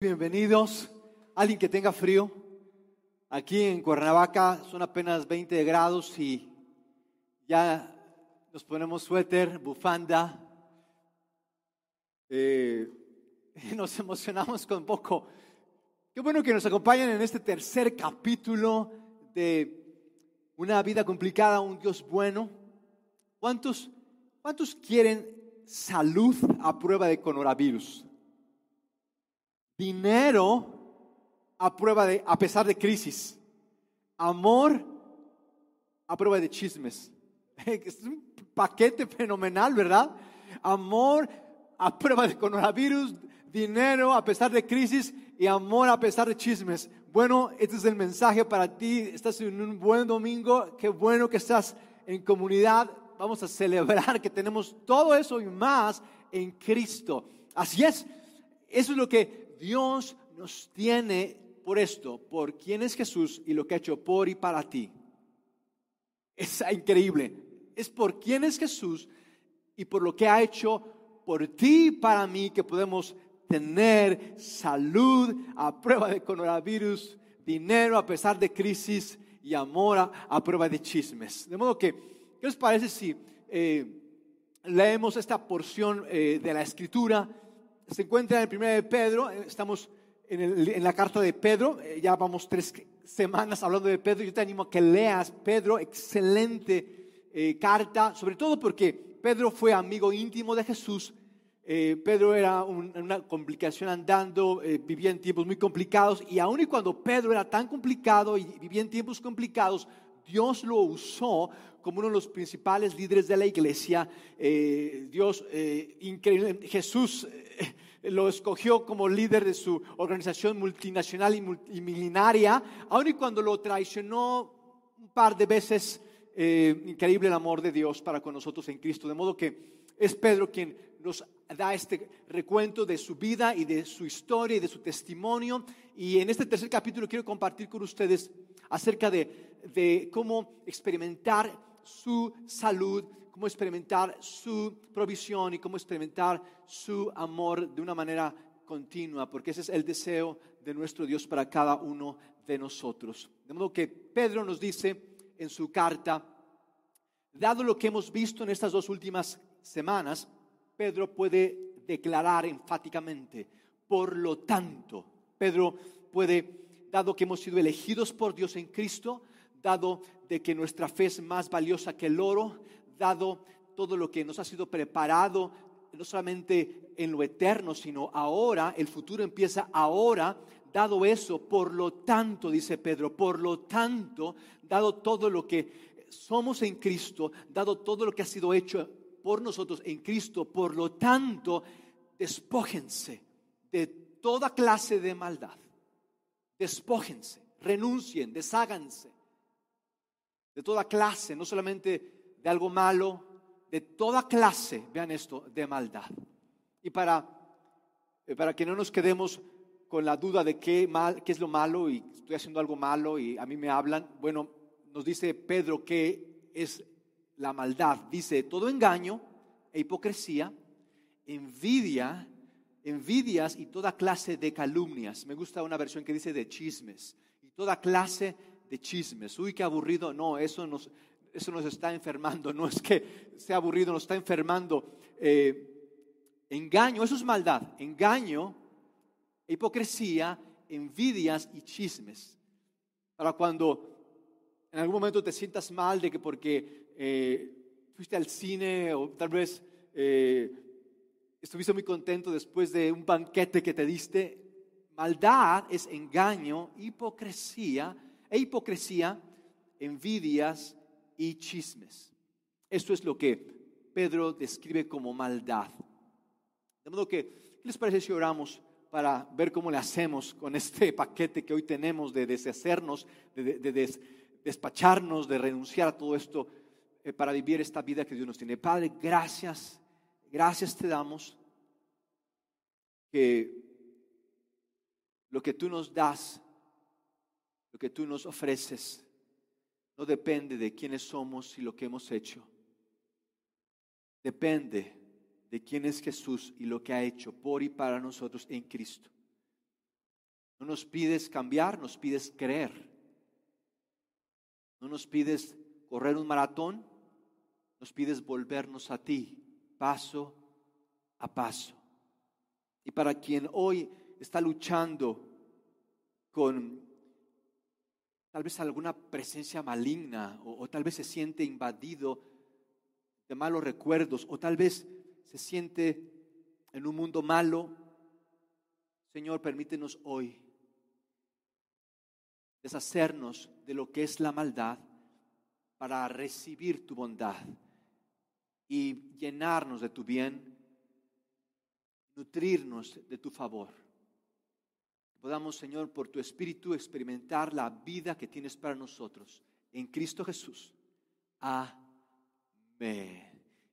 Bienvenidos. Alguien que tenga frío. Aquí en Cuernavaca son apenas 20 grados y ya nos ponemos suéter, bufanda. Eh, nos emocionamos con poco. Qué bueno que nos acompañen en este tercer capítulo de una vida complicada, un Dios bueno. ¿Cuántos, cuántos quieren salud a prueba de coronavirus? Dinero a prueba de, a pesar de crisis, amor a prueba de chismes. Es un paquete fenomenal, ¿verdad? Amor a prueba de coronavirus, dinero a pesar de crisis y amor a pesar de chismes. Bueno, este es el mensaje para ti. Estás en un buen domingo. Qué bueno que estás en comunidad. Vamos a celebrar que tenemos todo eso y más en Cristo. Así es. Eso es lo que Dios nos tiene por esto, por quién es Jesús y lo que ha hecho por y para ti. Es increíble. Es por quién es Jesús y por lo que ha hecho por ti y para mí que podemos tener salud a prueba de coronavirus, dinero a pesar de crisis y amor a, prueba de chismes. De modo que, ¿qué os parece si eh, leemos esta porción eh, de la escritura? Se encuentra en el 1 de Pedro, eh, estamos en, la carta de Pedro, eh, ya vamos tres semanas hablando de Pedro, yo te animo a que leas Pedro, excelente eh, carta, sobre todo porque Pedro fue amigo íntimo de Jesús, Pedro era una complicación andando, vivía en tiempos muy complicados y aun y cuando Pedro era tan complicado y vivía en tiempos complicados, Dios lo usó como uno de los principales líderes de la iglesia. Dios, increíble, Jesús lo escogió como líder de su organización multinacional y milenaria, aun y cuando lo traicionó un par de veces, eh, increíble el amor de Dios para con nosotros en Cristo. De modo que es Pedro quien nos da este recuento de su vida y de su historia y de su testimonio. Y en este tercer capítulo quiero compartir con ustedes acerca de cómo experimentar su salud cómo experimentar su provisión y cómo experimentar su amor de una manera continua, porque ese es el deseo de nuestro Dios para cada uno de nosotros. De modo que Pedro nos dice en su carta, dado lo que hemos visto en estas dos últimas semanas, Pedro puede declarar enfáticamente, por lo tanto, Pedro puede, dado que hemos sido elegidos por Dios en Cristo, dado de que nuestra fe es más valiosa que el oro, dado todo lo que nos ha sido preparado, no solamente en lo eterno, sino ahora, el futuro empieza ahora, dado eso, por lo tanto, dice Pedro, por lo tanto, dado todo lo que somos en Cristo, dado todo lo que ha sido hecho por nosotros en Cristo, por lo tanto, despójense de toda clase de maldad. Despójense, renuncien, desháganse de toda clase, no solamente de algo malo, de toda clase, vean esto, de maldad. Y para, eh, para que no nos quedemos con la duda de qué, mal, qué es lo malo y estoy haciendo algo malo y a mí me hablan, bueno, nos dice Pedro que es la maldad. Dice, todo engaño e hipocresía, envidia, envidias y toda clase de calumnias. Me gusta una versión que dice de chismes y toda clase de chismes. Uy, qué aburrido. No, eso nos, eso nos está enfermando, no es que sea aburrido, nos está enfermando. Eh, engaño, eso es maldad, engaño, hipocresía, envidias y chismes. Para cuando en algún momento te sientas mal de que porque eh, fuiste al cine o tal vez eh, estuviste muy contento después de un banquete que te diste, maldad es engaño, hipocresía e hipocresía, envidias y chismes. Esto es lo que Pedro describe como maldad. De modo que, ¿qué les parece si oramos para ver cómo le hacemos con este paquete que hoy tenemos de deshacernos, de, despacharnos, de renunciar a todo esto eh, para vivir esta vida que Dios nos tiene? Padre, gracias, gracias te damos que lo que tú nos das, lo que tú nos ofreces, no depende de quiénes somos y lo que hemos hecho. Depende de quién es Jesús y lo que ha hecho por y para nosotros en Cristo. nos pides cambiar, nos pides creer. No nos pides correr un maratón, nos pides volvernos a ti, paso a paso. Y para quien hoy está luchando con tal vez alguna presencia maligna o, tal vez se siente invadido de malos recuerdos o tal vez se siente en un mundo malo, Señor, permítenos hoy deshacernos de lo que es la maldad para recibir tu bondad y llenarnos de tu bien, nutrirnos de tu favor. Podamos, Señor, por tu Espíritu experimentar la vida que tienes para nosotros en Cristo Jesús. Amén.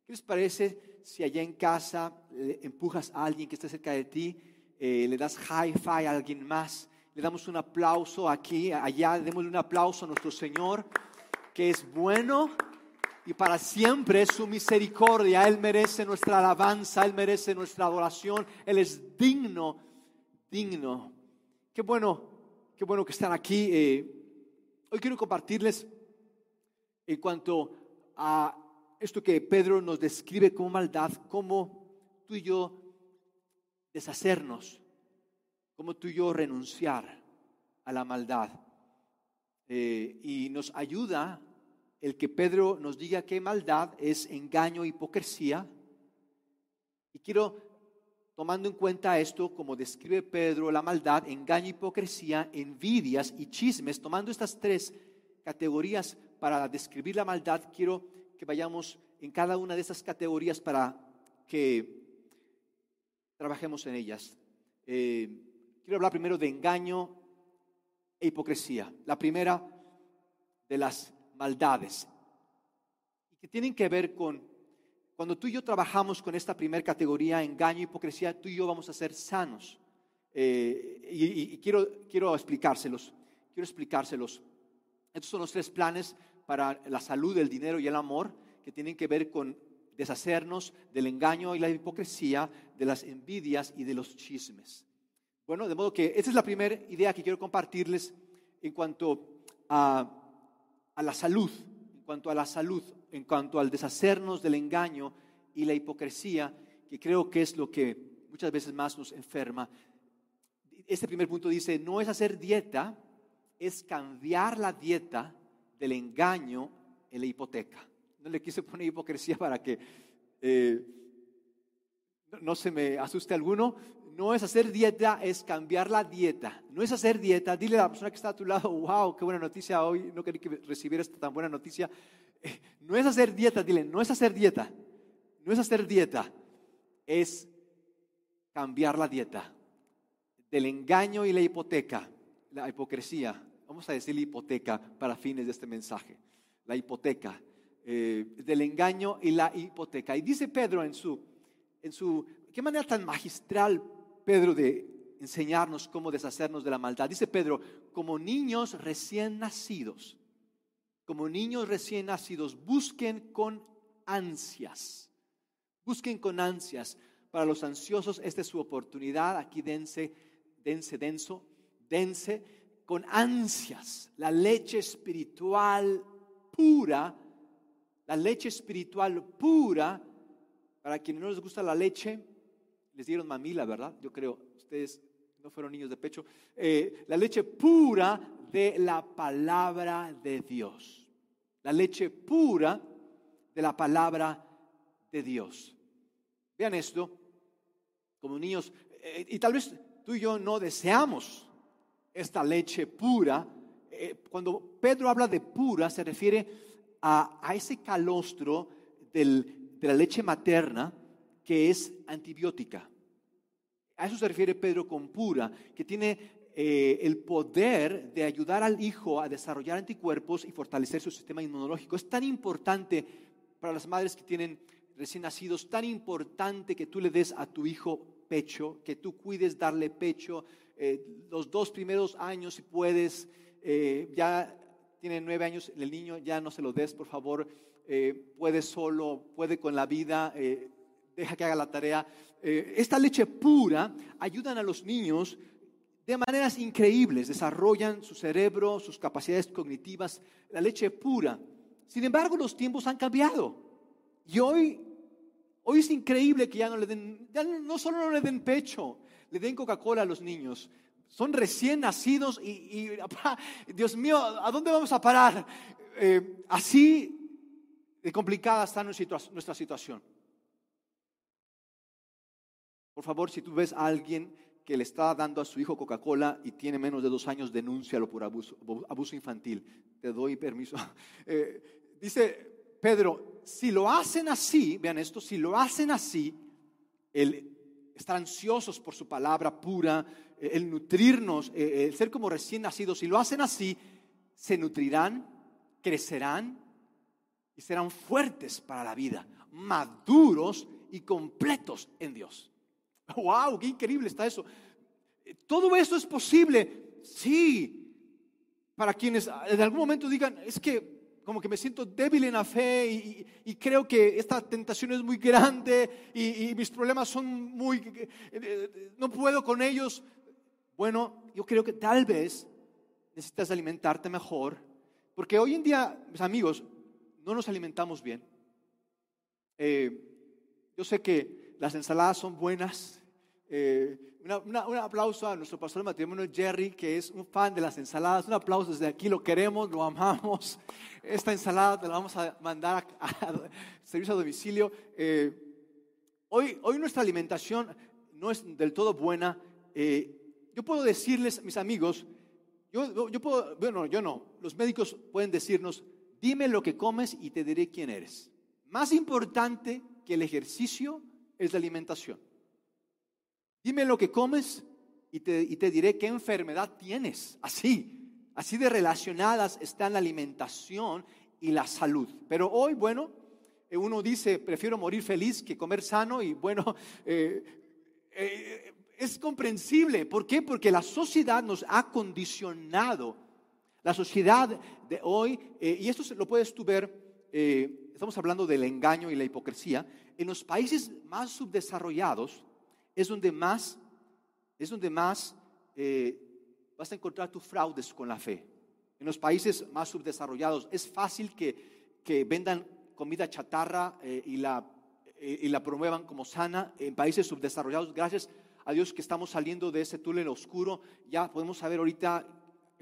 ¿Qué les parece si allá en casa empujas a alguien que esté cerca de ti, eh, le das high five a alguien más, le damos un aplauso aquí, allá, démosle un aplauso a nuestro Señor, que es bueno y para siempre es su misericordia. Él merece nuestra alabanza, Él merece nuestra adoración, Él es digno, digno. Qué bueno, qué bueno que están aquí. Eh, hoy quiero compartirles en cuanto a esto que Pedro nos describe como maldad, cómo tú y yo deshacernos, cómo tú y yo renunciar a la maldad. Eh, y nos ayuda el que Pedro nos diga que maldad es engaño, hipocresía. Y quiero, tomando en cuenta esto, como describe Pedro, la maldad, engaño, hipocresía, envidias y chismes, tomando estas tres categorías para describir la maldad, quiero que vayamos en cada una de esas categorías para que trabajemos en ellas. Eh, quiero hablar primero de engaño e hipocresía. La primera de las maldades que tienen que ver con cuando tú y yo trabajamos con esta primera categoría, engaño, hipocresía, tú y yo vamos a ser sanos. Eh, y, quiero, quiero explicárselos, quiero explicárselos. Estos son los tres planes para la salud, el dinero y el amor que tienen que ver con deshacernos del engaño y la hipocresía, de las envidias y de los chismes. Bueno, de modo que esta es la primera idea que quiero compartirles en cuanto a, a la salud, en cuanto a la salud, en cuanto al deshacernos del engaño y la hipocresía, que creo que es lo que muchas veces más nos enferma. Este primer punto dice, no es hacer dieta, es cambiar la dieta del engaño en la hipoteca. No le quise poner hipocresía para que eh, no se me asuste alguno. No es hacer dieta, es cambiar la dieta. No es hacer dieta. Dile a la persona que está a tu lado, wow, qué buena noticia hoy. No quería que recibiera esta tan buena noticia. No es hacer dieta, dile, no es hacer dieta. No es hacer dieta. Es cambiar la dieta del engaño y la hipoteca, la hipocresía. Vamos a decir hipoteca para fines de este mensaje. La hipoteca eh, del engaño y la hipoteca. Y dice Pedro en su, en su, qué manera tan magistral Pedro de enseñarnos cómo deshacernos de la maldad. Dice Pedro, como niños recién nacidos, como niños recién nacidos, busquen con ansias, busquen con ansias. Para los ansiosos, esta es su oportunidad. Aquí dense, dense, denso, dense con ansias la leche espiritual pura la leche espiritual pura, para quienes no les gusta la leche, les dieron mamila, ¿verdad? Yo creo, ustedes no fueron niños de pecho. Eh, la leche pura de la palabra de Dios. La leche pura de la palabra de Dios. Vean esto, como niños, eh, y tal vez tú y yo no deseamos esta leche pura. Eh, cuando Pedro habla de pura, se refiere a, ese calostro de la leche materna que es antibiótica. A eso se refiere Pedro con pura, que tiene eh, el poder de ayudar al hijo a desarrollar anticuerpos y fortalecer su sistema inmunológico. Es tan importante para las madres que tienen recién nacidos, tan importante que tú le des a tu hijo pecho, que tú cuides darle pecho eh, los dos primeros años si puedes, eh, ya tiene nueve años, el niño ya no se lo des, por favor, eh, puede solo, puede con la vida, deja que haga la tarea. Esta leche pura ayudan a los niños de maneras increíbles, desarrollan su cerebro, sus capacidades cognitivas, la leche pura. Sin embargo, los tiempos han cambiado. Y hoy, hoy es increíble que ya no le den, ya no solo no le den pecho, le den Coca-Cola a los niños. Son recién nacidos y, Dios mío, ¿a dónde vamos a parar? Eh, así de complicada está nuestra situación. Por favor, si tú ves a alguien que le está dando a su hijo Coca-Cola y tiene menos de dos años, denúncialo por abuso, abuso infantil. Te doy permiso. Eh, dice Pedro, si lo hacen así, vean esto, si lo hacen así, el estar ansiosos por su palabra pura, el nutrirnos, eh, el ser como recién nacidos, si lo hacen así, se nutrirán, crecerán y serán fuertes para la vida, maduros y completos en Dios. ¡Wow! ¡Qué increíble está eso! Todo eso es posible, sí, para quienes en algún momento digan, es que como que me siento débil en la fe y, creo que esta tentación es muy grande y, mis problemas son muy, eh, eh, no puedo con ellos. Bueno, yo creo que tal vez necesitas alimentarte mejor, porque hoy en día, mis amigos, no nos alimentamos bien. Eh, yo sé que las ensaladas son buenas. un aplauso a nuestro pastor de matrimonio, Jerry, que es un fan de las ensaladas. Un aplauso desde aquí, lo queremos, lo amamos. Esta ensalada te la vamos a mandar a, servicio a domicilio. Eh, hoy, hoy nuestra alimentación no es del todo buena. Eh, yo puedo decirles, mis amigos, yo, yo puedo, bueno, yo no, los médicos pueden decirnos, dime lo que comes y te diré quién eres. Más importante que el ejercicio es la alimentación. Dime lo que comes y te, y te diré qué enfermedad tienes. Así. Así de relacionadas están la alimentación y la salud. Pero hoy, bueno, eh, uno dice, prefiero morir feliz que comer sano y bueno, eh, eh, es comprensible. ¿Por qué? Porque la sociedad nos ha condicionado. La sociedad de hoy, y esto lo puedes tú ver, estamos hablando del engaño y la hipocresía, en los países más subdesarrollados es donde más, es donde más vas a encontrar tus fraudes con la fe. En los países más subdesarrollados es fácil que, que vendan comida chatarra eh, y, la, eh, y la promuevan como sana. En países subdesarrollados, gracias a Dios que estamos saliendo de ese túnel oscuro, ya podemos saber ahorita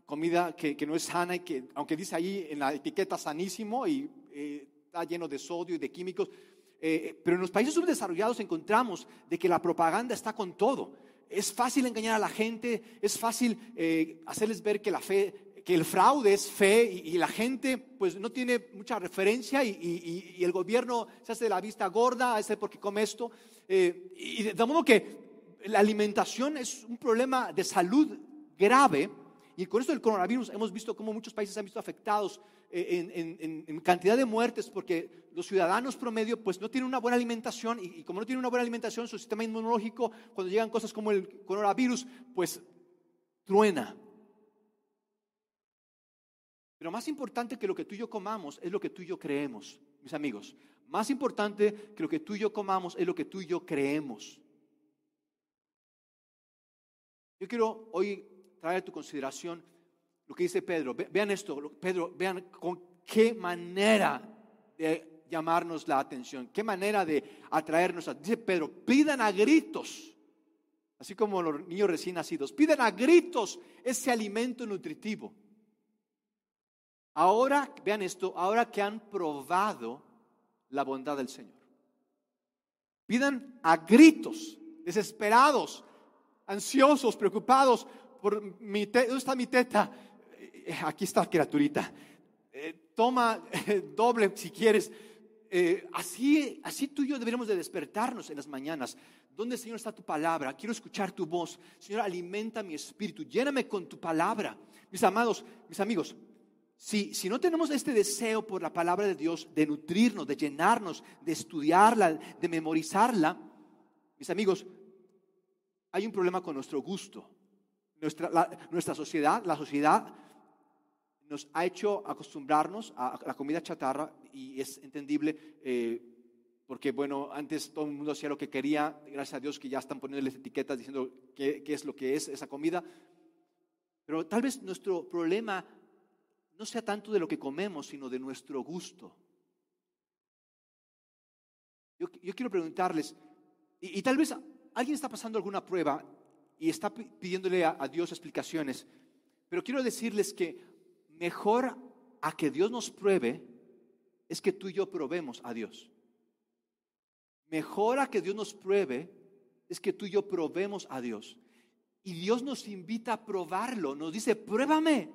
comida que, que no es sana y que, aunque dice ahí en la etiqueta sanísimo y eh, está lleno de sodio y de químicos, pero en los países subdesarrollados encontramos de que la propaganda está con todo es fácil engañar a la gente, es fácil eh, hacerles ver que la fe, que el fraude es fe y, la gente pues no tiene mucha referencia y, el gobierno se hace de la vista gorda, ese porque come esto. Eh, y de modo que la alimentación es un problema de salud grave y con esto del coronavirus hemos visto cómo muchos países se han visto afectados en, cantidad de muertes porque los ciudadanos promedio pues no tienen una buena alimentación y, como no tienen una buena alimentación su sistema inmunológico cuando llegan cosas como el coronavirus pues truena. Pero más importante que lo que tú y yo comamos es lo que tú y yo creemos, mis amigos. Más importante que lo que tú y yo comamos es lo que tú y yo creemos. Yo quiero hoy traer a tu consideración lo que dice Pedro. Vean esto, Pedro, vean con qué manera de llamarnos la atención, qué manera de atraernos. A, dice Pedro, pidan a gritos, así como los niños recién nacidos, pidan a gritos ese alimento nutritivo. Ahora, vean esto, ahora que han probado la bondad del Señor. Pidan a gritos, desesperados, ansiosos, preocupados por mi ¿dónde está mi teta? Eh, aquí está criaturita, eh, toma eh, doble si quieres. así, así tú y yo deberíamos de despertarnos en las mañanas. ¿Dónde, Señor, está tu palabra? Quiero escuchar tu voz. Señor, alimenta mi espíritu, lléname con tu palabra. Mis amados, mis amigos, si, si, no tenemos este deseo por la palabra de Dios, de nutrirnos, de llenarnos, de estudiarla, de memorizarla, mis amigos, hay un problema con nuestro gusto. Nuestra, nuestra sociedad, la sociedad nos ha hecho acostumbrarnos a, la comida chatarra y es entendible eh, porque, bueno, antes todo el mundo hacía lo que quería, gracias a Dios que ya están poniéndoles etiquetas diciendo qué, qué es lo que es esa comida. Pero tal vez nuestro problema no sea tanto de lo que comemos, sino de nuestro gusto. Yo, quiero preguntarles, y, tal vez alguien está pasando alguna prueba y está pidiéndole a Dios explicaciones, pero quiero decirles que mejor a que Dios nos pruebe es que tú y yo probemos a Dios. Mejor a que Dios nos pruebe es que tú y yo probemos a Dios. Y Dios nos invita a probarlo. Nos dice, pruébame.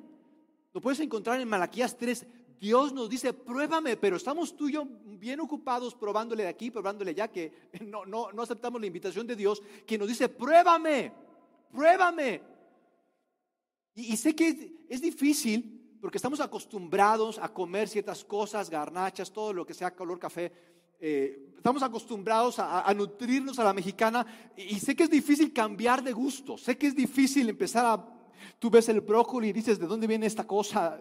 Lo puedes encontrar en Malaquías 3. Dios nos dice, pruébame, pero estamos tú y yo bien ocupados probándole de aquí, probándole ya, que no, no, no aceptamos la invitación de Dios, que nos dice, pruébame, pruébame. Y, sé que es difícil porque estamos acostumbrados a comer ciertas cosas, garnachas, todo lo que sea color café. Eh, estamos acostumbrados a, nutrirnos a la mexicana y, sé que es difícil cambiar de gusto. Sé que es difícil empezar a... Tú ves el brócoli y dices, ¿de dónde viene esta cosa?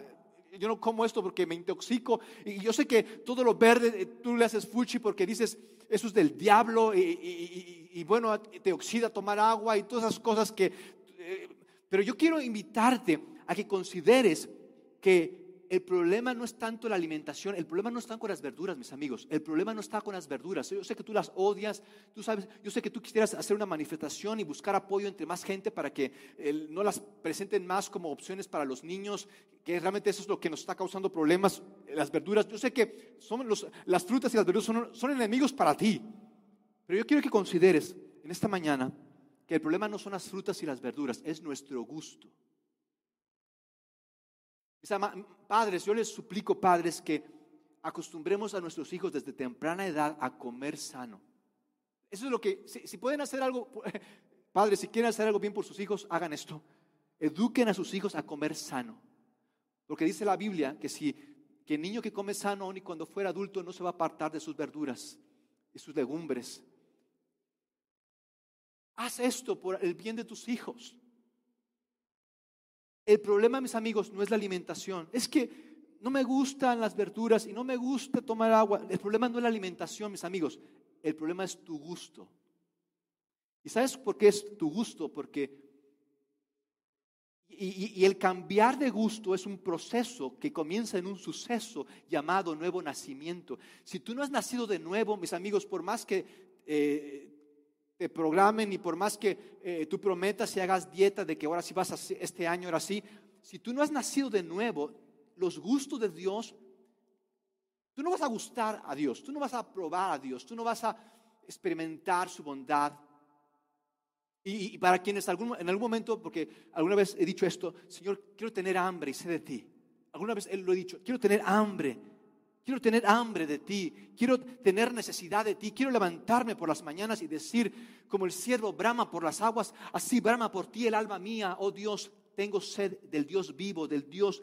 Yo no como esto porque me intoxico. Y yo sé que todo lo verde eh, tú le haces fuchi porque dices, eso es del diablo y, bueno, te oxida tomar agua y todas esas cosas que... Eh, pero yo quiero invitarte a que consideres que el problema no es tanto la alimentación, el problema no está con las verduras, mis amigos. El problema no está con las verduras. Yo sé que tú las odias, tú sabes, yo sé que tú quisieras hacer una manifestación y buscar apoyo entre más gente para que no las presenten más como opciones para los niños, que realmente eso es lo que nos está causando problemas, las verduras. Yo sé que son las frutas y las verduras son enemigos para ti, pero yo quiero que consideres en esta mañana que el problema no son las frutas y las verduras, es nuestro gusto. Padres, yo les suplico, padres, que acostumbremos a nuestros hijos desde temprana edad a comer sano. Eso es lo que, si, pueden hacer algo, padres, si quieren hacer algo bien por sus hijos, hagan esto. Eduquen a sus hijos a comer sano. Porque dice la Biblia que si que el niño que come sano, y cuando fuera adulto, no se va a apartar de sus verduras y sus legumbres. Haz esto por el bien de tus hijos. El problema, mis amigos, no es la alimentación. Es que no me gustan las verduras y no me gusta tomar agua. El problema no es la alimentación, mis amigos. El problema es tu gusto. ¿Y sabes por qué es tu gusto? Porque... Y, el cambiar de gusto es un proceso que comienza en un suceso llamado nuevo nacimiento. Si tú no has nacido de nuevo, mis amigos, por más que eh, te programen y por más que eh, tú prometas y hagas dieta de que ahora sí vas a este año, ahora sí, si tú no has nacido de nuevo, los gustos de Dios, tú no vas a gustar a Dios, tú no vas a probar a Dios, tú no vas a experimentar su bondad. Y, para quienes algún, en algún momento, porque alguna vez he dicho esto, Señor, quiero tener hambre y sé de ti. Alguna vez Él lo he dicho, quiero tener hambre Quiero tener hambre de ti, quiero tener necesidad de ti, quiero levantarme por las mañanas y decir, como el siervo brama por las aguas, así brama por ti el alma mía, oh Dios, tengo sed del Dios vivo, del Dios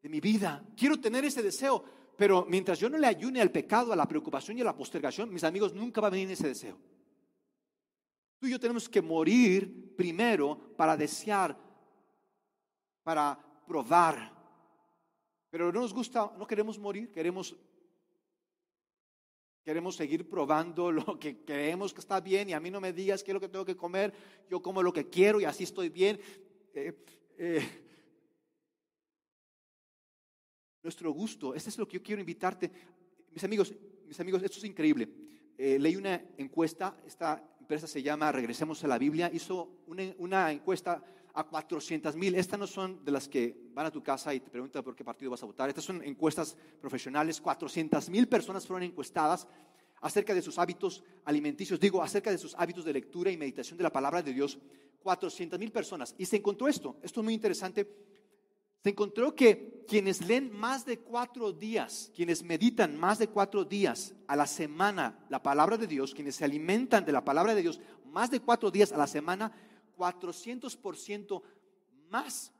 de mi vida. Quiero tener ese deseo, pero mientras yo no le ayune al pecado, a la preocupación y a la postergación, mis amigos, nunca va a venir ese deseo. Tú y yo tenemos que morir primero para desear, para probar pero no nos gusta, no queremos morir, queremos, queremos seguir probando lo que creemos que está bien y a mí no me digas qué es lo que tengo que comer, yo como lo que quiero y así estoy bien. Eh, eh, nuestro gusto, este es lo que yo quiero invitarte. Mis amigos, mis amigos, esto es increíble. Eh, leí una encuesta, esta empresa se llama Regresemos a la Biblia, hizo una, una encuesta a 400 mil. Estas no son de las que van a tu casa y te preguntan por qué partido vas a votar. Estas son encuestas profesionales. 400 mil personas fueron encuestadas acerca de sus hábitos alimenticios, digo, acerca de sus hábitos de lectura y meditación de la palabra de Dios. 400 mil personas. Y se encontró esto, esto es muy interesante. Se encontró que quienes leen más de cuatro días, quienes meditan más de cuatro días a la semana la palabra de Dios, quienes se alimentan de la palabra de Dios más de cuatro días a la semana, 400% más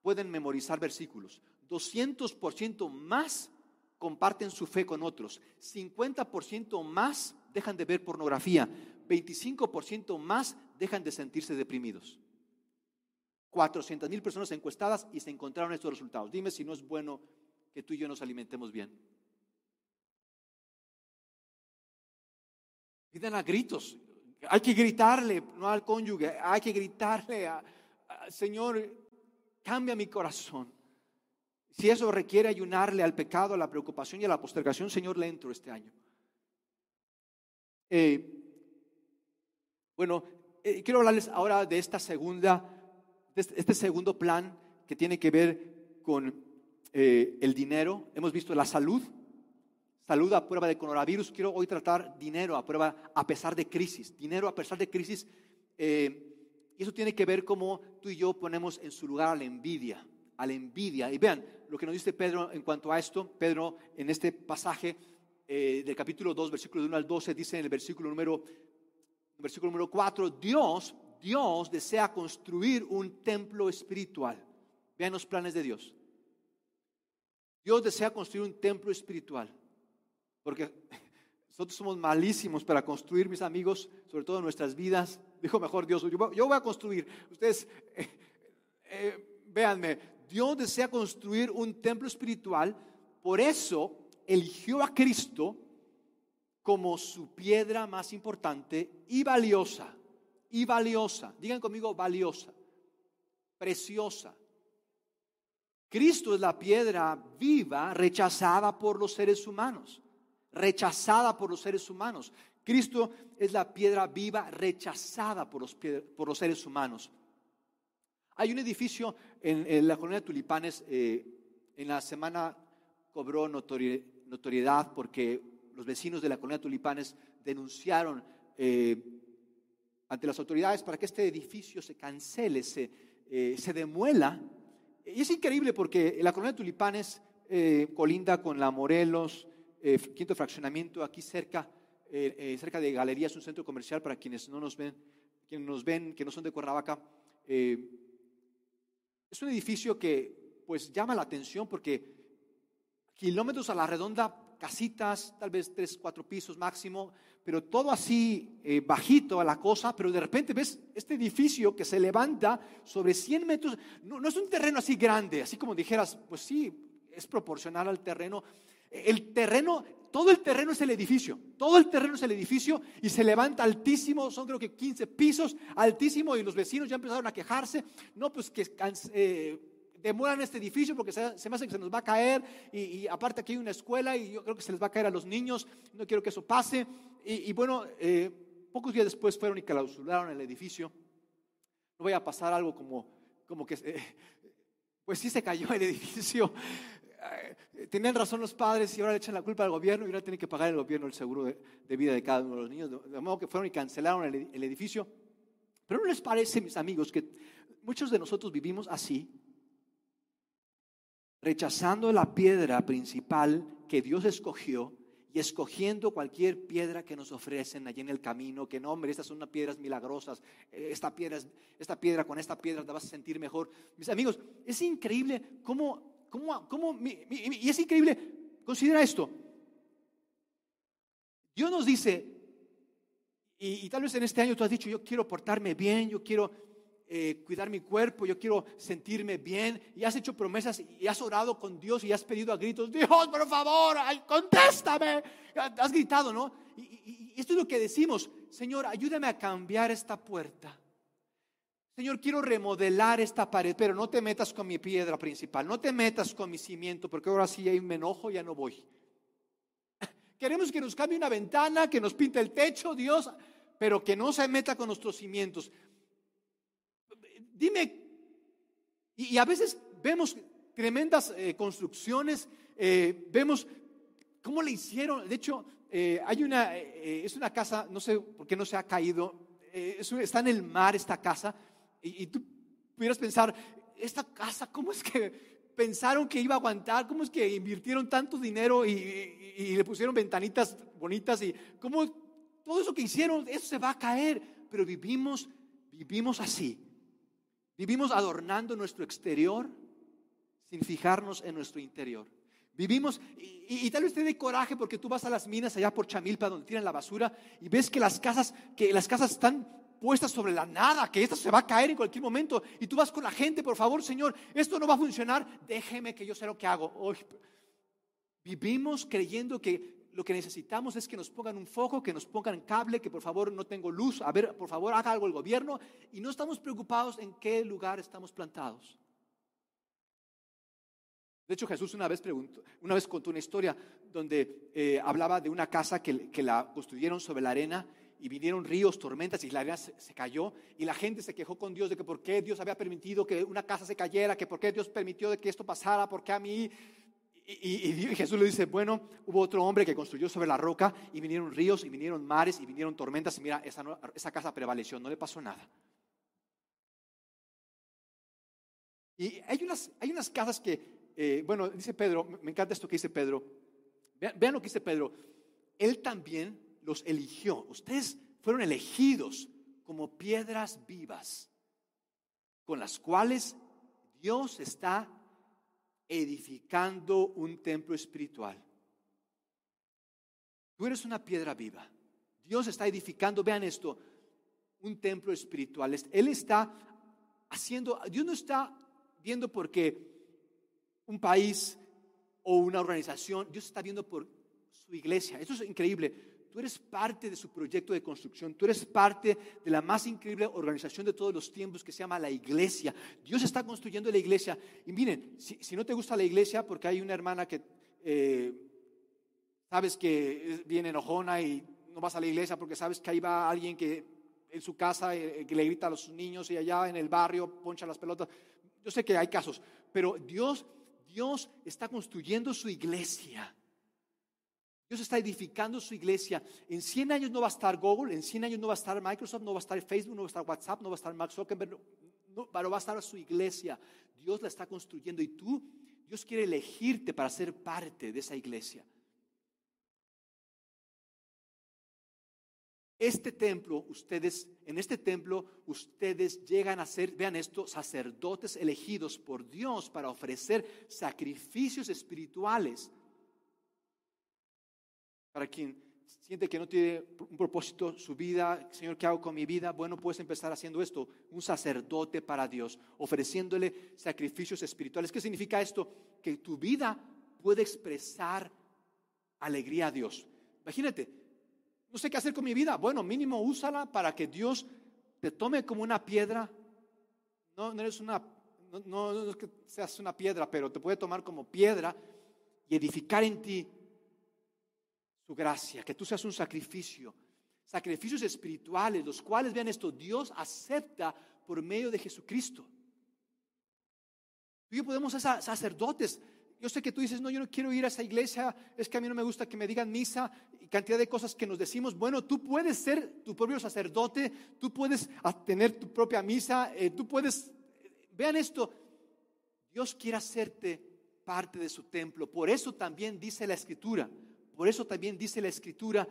pueden memorizar versículos, 200% más comparten su fe con otros, 50% más dejan de ver pornografía, 25% más dejan de sentirse deprimidos. 400 mil personas encuestadas y se encontraron estos resultados. Dime si no es bueno que tú y yo nos alimentemos bien. Piden a gritos, hay que gritarle, no al cónyuge, hay que gritarle a, Señor, cambia mi corazón. Si eso requiere ayunarle al pecado, a la preocupación y a la postergación, Señor, le entro este año. Eh, bueno, eh, quiero hablarles ahora de esta segunda, este, este segundo plan que tiene que ver con eh, el dinero. Hemos visto la salud, salud a prueba de coronavirus. Quiero hoy tratar dinero a prueba a pesar de crisis. Dinero a pesar de crisis. y eso tiene que ver cómo tú y yo ponemos en su lugar a la envidia a la envidia. Y vean lo que nos dice Pedro en cuanto a esto. Pedro en este pasaje eh, del capítulo 2, versículo 1 al 12, dice en el versículo número, versículo número 4, Dios, Dios desea construir un templo espiritual. Vean los planes de Dios. Dios desea construir un templo espiritual. Porque nosotros somos malísimos para construir, mis amigos, sobre todo en nuestras vidas. Dijo mejor Dios, yo, voy a construir. Ustedes, eh, eh, véanme, Dios desea construir un templo espiritual, por eso eligió a Cristo como su piedra más importante y valiosa. Y valiosa. Digan conmigo valiosa. Preciosa. Cristo es la piedra viva rechazada por los seres humanos. Rechazada por los seres humanos. Cristo es la piedra viva rechazada por los, por los seres humanos. Hay un edificio en, la colonia de Tulipanes, eh, en la semana cobró notoriedad porque los vecinos de la colonia de Tulipanes denunciaron eh, ante las autoridades para que este edificio se cancele, se, eh, se demuela. Y es increíble porque la colonia de Tulipanes colinda con la Morelos, quinto fraccionamiento, aquí cerca, cerca de Galerías, un centro comercial para quienes no nos ven, quienes nos ven, que no son de Cuernavaca. Es un edificio que pues llama la atención porque kilómetros a la redonda, casitas, tal vez tres, cuatro pisos máximo, pero todo así eh, bajito a la cosa, pero de repente ves este edificio que se levanta sobre 100 metros, no, no es un terreno así grande, así como dijeras, pues sí, es proporcional al terreno. El terreno, todo el terreno es el edificio, todo el terreno es el edificio y se levanta altísimo, son creo que 15 pisos, altísimo y los vecinos ya empezaron a quejarse, no, pues que eh, demoran este edificio porque se, se, me hace que se nos va a caer y, aparte aquí hay una escuela y yo creo que se les va a caer a los niños, no quiero que eso pase. Y, bueno, eh, pocos días después fueron y clausuraron el edificio. No vaya a pasar algo como, como que, eh, pues sí se cayó el edificio tenían razón los padres y ahora le echan la culpa al gobierno y ahora tiene que pagar el gobierno el seguro de, vida de cada uno de los niños. De, modo que fueron y cancelaron el, el edificio. Pero ¿no les parece, mis amigos, que muchos de nosotros vivimos así? Rechazando la piedra principal que Dios escogió y escogiendo cualquier piedra que nos ofrecen allí en el camino, que no, hombre, estas son unas piedras milagrosas, eh, esta piedra, esta piedra con esta piedra te vas a sentir mejor. Mis amigos, es increíble cómo ¿Cómo, y es increíble, considera esto. Dios nos dice, y, tal vez en este año tú has dicho, yo quiero portarme bien, yo quiero eh, cuidar mi cuerpo, yo quiero sentirme bien, y has hecho promesas y has orado con Dios y has pedido a gritos, Dios, por favor, contéstame. Has gritado, ¿no? y esto es lo que decimos, Señor, ayúdame a cambiar esta puerta. Señor, quiero remodelar esta pared, pero no te metas con mi piedra principal, no te metas con mi cimiento, porque ahora sí ahí me enojo, ya no voy. Queremos que nos cambie una ventana, que nos pinte el techo, Dios, pero que no se meta con nuestros cimientos. Dime, y, a veces vemos tremendas eh, construcciones, eh, vemos cómo le hicieron. De hecho, eh, hay una, es una casa, no sé por qué no se ha caído, está en el mar esta casa y, tú pudieras pensar, esta casa, ¿cómo es que pensaron que iba a aguantar? ¿Cómo es que invirtieron tanto dinero y, le pusieron ventanitas bonitas? Y cómo todo eso que hicieron, eso se va a caer. Pero vivimos, vivimos así. Vivimos adornando nuestro exterior sin fijarnos en nuestro interior. Vivimos, y, tal vez te dé coraje porque tú vas a las minas allá por Chamilpa donde tiran la basura y ves que las casas, que las casas están puesta sobre la nada, que esto se va a caer en cualquier momento. Y tú vas con la gente, por favor, Señor, esto no va a funcionar, déjeme que yo sé lo que hago. Hoy vivimos creyendo que lo que necesitamos es que nos pongan un foco, que nos pongan cable, que por favor no tengo luz, a ver, por favor haga algo el gobierno, y no estamos preocupados en qué lugar estamos plantados. De hecho, Jesús una vez, preguntó, una vez contó una historia donde eh, hablaba de una casa que, que la construyeron sobre la arena y vinieron ríos, tormentas y la arena se, cayó y la gente se quejó con Dios de que por qué Dios había permitido que una casa se cayera, que por qué Dios permitió de que esto pasara, por qué a mí. Y, Jesús le dice, bueno, hubo otro hombre que construyó sobre la roca y vinieron ríos y vinieron mares y vinieron tormentas y mira, esa, esa casa prevaleció, no le pasó nada. Y hay unas, hay unas casas que, eh, bueno, dice Pedro, me encanta esto que dice Pedro, vean lo que dice Pedro, él también los eligió. Ustedes fueron elegidos como piedras vivas con las cuales Dios está edificando un templo espiritual. Tú eres una piedra viva. Dios está edificando, vean esto, un templo espiritual. Él está haciendo, Dios no está viendo porque un país o una organización, Dios está viendo por su iglesia. Esto es increíble. Tú eres parte de su proyecto de construcción. Tú eres parte de la más increíble organización de todos los tiempos que se llama la iglesia. Dios está construyendo la iglesia. Y miren, si, no te gusta la iglesia, porque hay una hermana que eh, sabes que viene enojona y no vas a la iglesia porque sabes que ahí va alguien que en su casa eh, que le grita a los niños y allá en el barrio poncha las pelotas. Yo sé que hay casos, pero Dios, Dios está construyendo su iglesia. Dios está edificando su iglesia. En 100 años no va a estar Google, en 100 años no va a estar Microsoft, no va a estar Facebook, no va a estar WhatsApp, no va a estar Mark Zuckerberg, no, pero va a estar su iglesia. Dios la está construyendo y tú, Dios quiere elegirte para ser parte de esa iglesia. Este templo, ustedes, en este templo, ustedes llegan a ser, vean esto, sacerdotes elegidos por Dios para ofrecer sacrificios espirituales para quien siente que no tiene un propósito su vida, Señor, ¿qué hago con mi vida? Bueno, puedes empezar haciendo esto, un sacerdote para Dios, ofreciéndole sacrificios espirituales. ¿Qué significa esto? Que tu vida puede expresar alegría a Dios. Imagínate, no sé qué hacer con mi vida. Bueno, mínimo úsala para que Dios te tome como una piedra. No, no eres una, no, no es que seas una piedra, pero te puede tomar como piedra y edificar en ti su gracia, que tú seas un sacrificio, sacrificios espirituales, los cuales, vean esto, Dios acepta por medio de Jesucristo. Tú y yo podemos ser sacerdotes. Yo sé que tú dices, no, yo no quiero ir a esa iglesia, es que a mí no me gusta que me digan misa y cantidad de cosas que nos decimos. Bueno, tú puedes ser tu propio sacerdote, tú puedes tener tu propia misa, eh, tú puedes, vean esto, Dios quiere hacerte parte de su templo. Por eso también dice la escritura, por eso también dice la escritura,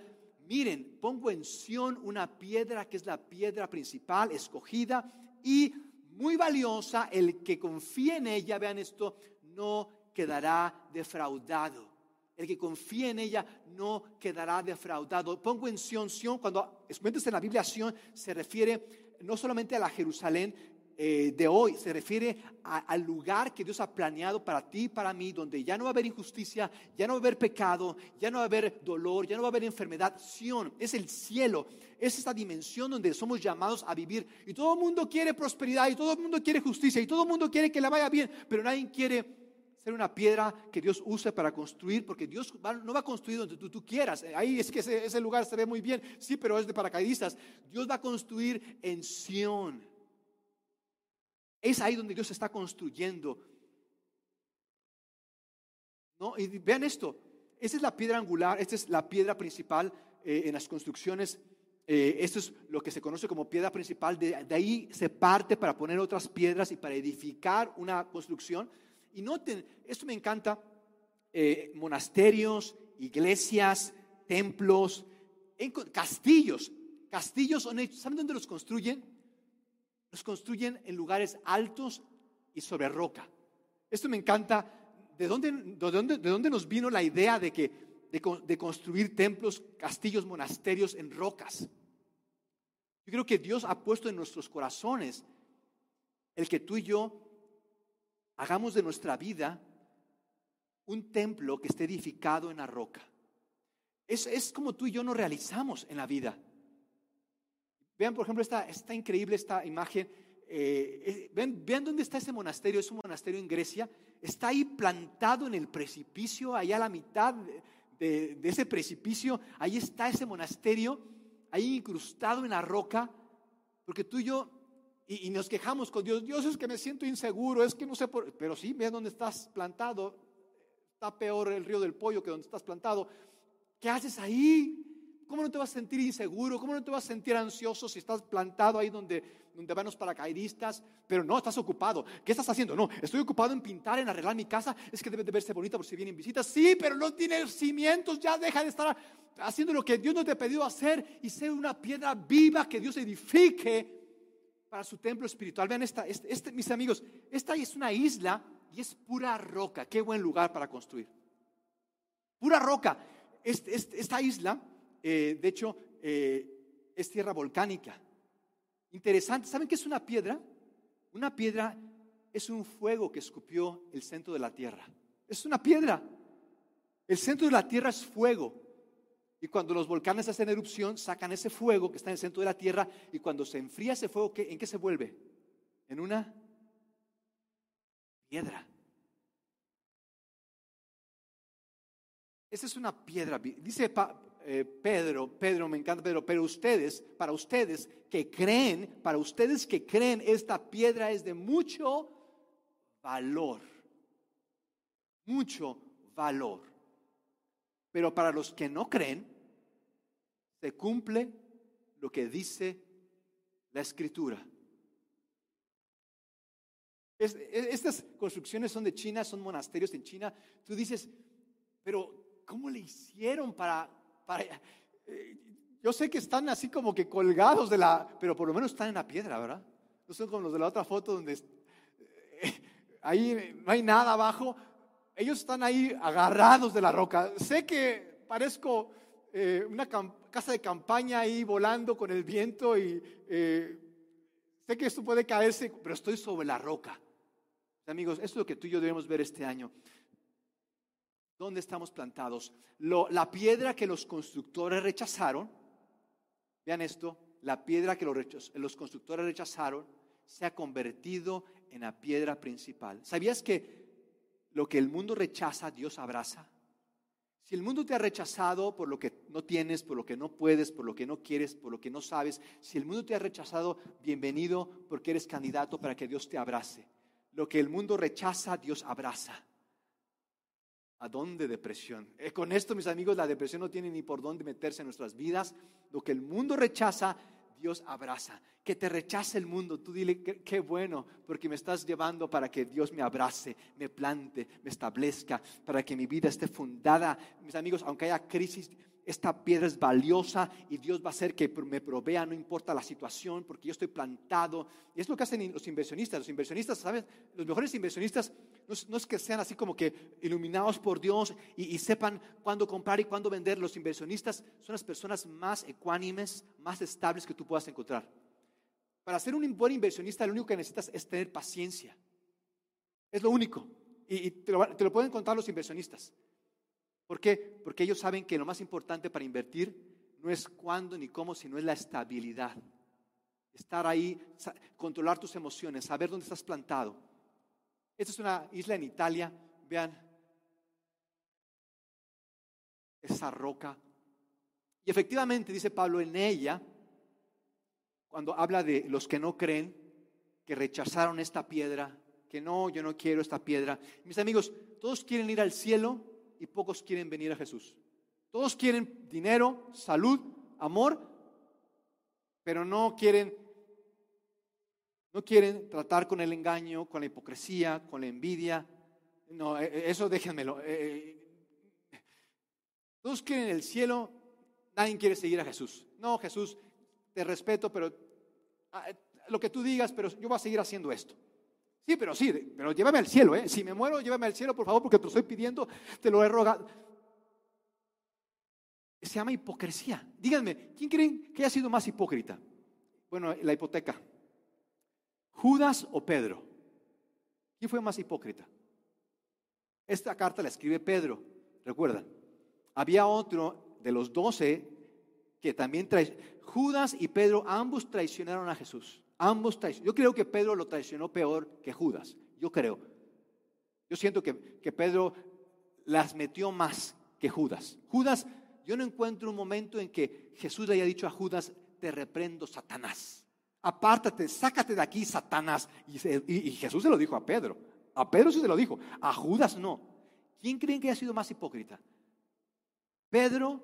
miren, pongo en Sión una piedra que es la piedra principal, escogida y muy valiosa. El que confía en ella, vean esto, no quedará defraudado. El que confía en ella no quedará defraudado. Pongo en Sión, Sión, cuando encuentres en la Biblia Sión, se refiere no solamente a la Jerusalén eh, de hoy se refiere al lugar que Dios ha planeado para ti para mí, donde ya no va a haber injusticia, ya no va a haber pecado, ya no va a haber dolor, ya no va a haber enfermedad. Sion es el cielo, es esta dimensión donde somos llamados a vivir. Y todo el mundo quiere prosperidad, y todo el mundo quiere justicia, y todo el mundo quiere que la vaya bien, pero nadie quiere ser una piedra que Dios use para construir, porque Dios no va a construir donde tú, quieras. Ahí es que ese, lugar se ve muy bien, sí, pero es de paracaidistas. Dios va a construir en Sion es ahí donde Dios está construyendo. ¿No? Y vean esto, esta es la piedra angular, esta es la piedra principal eh, en las construcciones. Eh, esto es lo que se conoce como piedra principal. De, ahí se parte para poner otras piedras y para edificar una construcción. Y noten, esto me encanta, eh, monasterios, iglesias, templos, castillos. Castillos, ¿saben dónde los construyen? Construyen en lugares altos y sobre roca. Esto me encanta. ¿De dónde, de dónde, de dónde nos vino la idea de, que, de, construir templos, castillos, monasterios en rocas? Yo creo que Dios ha puesto en nuestros corazones el que tú y yo hagamos de nuestra vida un templo que esté edificado en la roca. Es, es como tú y yo nos realizamos en la vida. Vean, por ejemplo, esta, esta increíble esta imagen. eh, vean dónde está ese monasterio, es un monasterio en Grecia, está ahí plantado en el precipicio, allá a la mitad de, ese precipicio, ahí está ese monasterio, ahí incrustado en la roca, porque tú y yo, y, nos quejamos con Dios, Dios es que me siento inseguro, es que no sé por, pero sí, vean dónde estás plantado, está peor el río del pollo que donde estás plantado, ¿qué haces ahí? ¿Cómo no te vas a sentir inseguro? ¿Cómo no te vas a sentir ansioso si estás plantado ahí donde, donde van los paracaidistas? Pero no, estás ocupado. ¿Qué estás haciendo? No, estoy ocupado en pintar, en arreglar mi casa. Es que debe de verse bonita por si vienen visitas. Sí, pero no tiene cimientos. Ya deja de estar haciendo lo que Dios no te ha pedido hacer y ser una piedra viva que Dios edifique para su templo espiritual. Vean esta, este, este, mis amigos, esta es una isla y es pura roca. Qué buen lugar para construir. Pura roca. Este, esta isla eh, de hecho, eh, es tierra volcánica. Interesante, ¿saben qué es una piedra? Una piedra es un fuego que escupió el centro de la tierra. Es una piedra. El centro de la tierra es fuego. Y cuando los volcanes hacen erupción, sacan ese fuego que está en el centro de la tierra. Y cuando se enfría ese fuego, ¿en qué se vuelve? En una piedra. Esa es una piedra. Dice eh, Pedro, Pedro, me encanta Pedro, pero ustedes, para ustedes que creen, para ustedes que creen, esta piedra es de mucho valor, mucho valor. Pero para los que no creen, se cumple lo que dice la escritura. estas construcciones son de China, son monasterios en China. Tú dices, pero ¿cómo le hicieron para eh, yo sé que están así como que colgados de la, pero por lo menos están en la piedra, ¿verdad? No son como los de la otra foto donde eh, ahí no hay nada abajo. Ellos están ahí agarrados de la roca. Sé que parezco eh, una casa de campaña ahí volando con el viento y sé que esto puede caerse, pero estoy sobre la roca. Amigos, esto es lo que tú y yo debemos ver este año. ¿Dónde estamos plantados? la piedra que los constructores rechazaron, vean esto, la piedra que los, los constructores rechazaron se ha convertido en la piedra principal. ¿Sabías que lo que el mundo rechaza, Dios abraza? Si el mundo te ha rechazado por lo que no tienes, por lo que no puedes, por lo que no quieres, por lo que no sabes, si el mundo te ha rechazado, bienvenido porque eres candidato para que Dios te abrace. Lo que el mundo rechaza, Dios abraza. ¿A dónde depresión? Eh, con esto, mis amigos, la depresión no tiene ni por dónde meterse en nuestras vidas. Lo que el mundo rechaza, Dios abraza. Que te rechace el mundo, tú dile, qué, bueno, porque me estás llevando para que Dios me abrace, me plante, me establezca, para que mi vida esté fundada. Mis amigos, aunque haya crisis, esta piedra es valiosa y Dios va a hacer que me provea, no importa la situación, porque yo estoy plantado. Y es lo que hacen los inversionistas. Los inversionistas, ¿sabes? Los mejores inversionistas no, es que sean así como que iluminados por Dios y, sepan cuándo comprar y cuándo vender. Los inversionistas son las personas más ecuánimes, más estables que tú puedas encontrar. Para ser un buen inversionista, lo único que necesitas es tener paciencia. Es lo único. Y, te, lo, te lo pueden contar los inversionistas. ¿Por qué? Porque ellos saben que lo más importante para invertir no es cuándo ni cómo, sino es la estabilidad. Estar ahí, controlar tus emociones, saber dónde estás plantado. Esta es una isla en Italia, vean esa roca. Y efectivamente, dice Pablo, en ella, cuando habla de los que no creen, que rechazaron esta piedra, que no, yo no quiero esta piedra. Mis amigos, todos quieren ir al cielo, y pocos quieren venir a Jesús. Todos quieren dinero, salud, amor, pero no quieren no quieren tratar con el engaño, con la hipocresía, con la envidia. No, eh, eh, eso déjenmelo. Eh, todos quieren el cielo, nadie quiere seguir a Jesús. No, Jesús, te respeto, pero ah, lo que tú digas, pero yo voy a seguir haciendo esto. Sí, pero sí, pero llévame al cielo, ¿eh? Si me muero, llévame al cielo, por favor, porque te lo estoy pidiendo, te lo he rogado. Se llama hipocresía. Díganme, ¿quién creen que haya sido más hipócrita? Bueno, la hipoteca. ¿Judas o Pedro? ¿Quién fue más hipócrita? Esta carta la escribe Pedro, recuerdan. Había otro de los doce que también trae. Judas y Pedro ambos traicionaron a Jesús. Ambos traicionaron. Yo creo que Pedro lo traicionó peor que Judas. Yo creo. Yo siento que, que Pedro las metió más que Judas. Judas, yo no encuentro un momento en que Jesús le haya dicho a Judas, te reprendo, Satanás. Apártate, sácate de aquí, Satanás. Y, Jesús se lo dijo a Pedro. A Pedro sí se lo dijo, a Judas no. ¿Quién creen que haya sido más hipócrita? ¿Pedro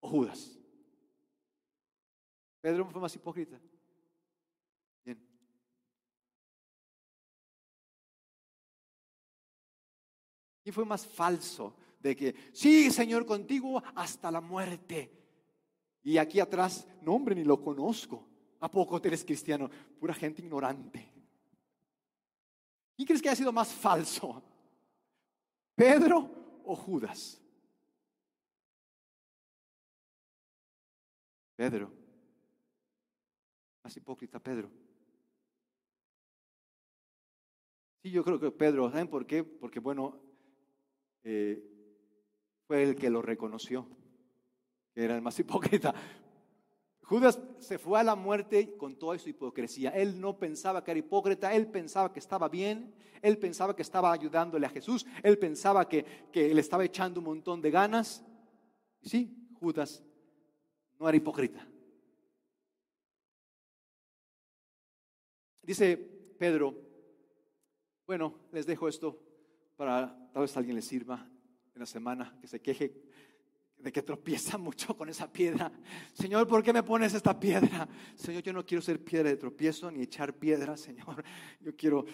o Judas? Pedro fue más hipócrita. ¿Quién fue más falso? De que, sí, Señor, contigo hasta la muerte. Y aquí atrás, no hombre, ni lo conozco. ¿A poco eres cristiano? Pura gente ignorante. ¿Quién crees que ha sido más falso? ¿Pedro o Judas? Pedro. Más hipócrita Pedro. Sí, yo creo que Pedro, ¿saben por qué? Porque bueno, eh, fue el que lo reconoció, era el más hipócrita. Judas se fue a la muerte con toda su hipocresía. Él no pensaba que era hipócrita, él pensaba que estaba bien, él pensaba que estaba ayudándole a Jesús, él pensaba que, que le estaba echando un montón de ganas. Sí, Judas no era hipócrita. Dice Pedro, bueno, les dejo esto para tal vez a alguien le sirva en la semana, que se queje de que tropieza mucho con esa piedra. Señor, ¿por qué me pones esta piedra? Señor, yo no quiero ser piedra de tropiezo ni echar piedra, Señor. Yo quiero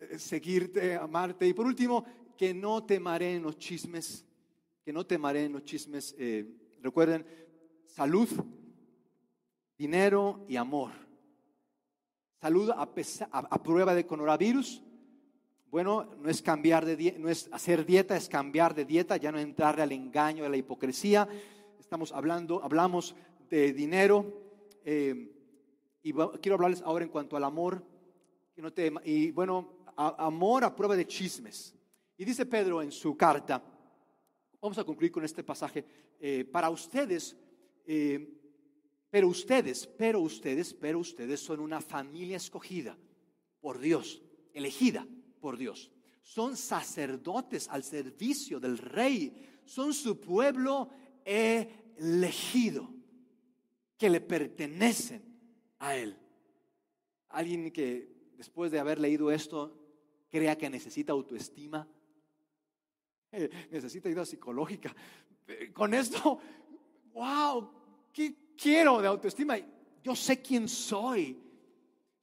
eh, seguirte, amarte. Y por último, que no temaré en los chismes, que no temaré en los chismes. Eh, recuerden, salud, dinero y amor. Salud a, a prueba de coronavirus, bueno, no es cambiar de no es hacer dieta, es cambiar de dieta, ya no entrarle al engaño, a la hipocresía. Estamos hablando, hablamos de dinero eh, y quiero hablarles ahora en cuanto al amor. y bueno, amor a prueba de chismes. Y dice Pedro en su carta, vamos a concluir con este pasaje, eh, para ustedes, eh, pero ustedes, pero ustedes, pero ustedes son una familia escogida por Dios, elegida por Dios. Son sacerdotes al servicio del rey. Son su pueblo elegido, que le pertenecen a él. Alguien que después de haber leído esto crea que necesita autoestima, necesita ayuda psicológica. Eh, con esto, wow, ¿qué quiero de autoestima? Yo sé quién soy.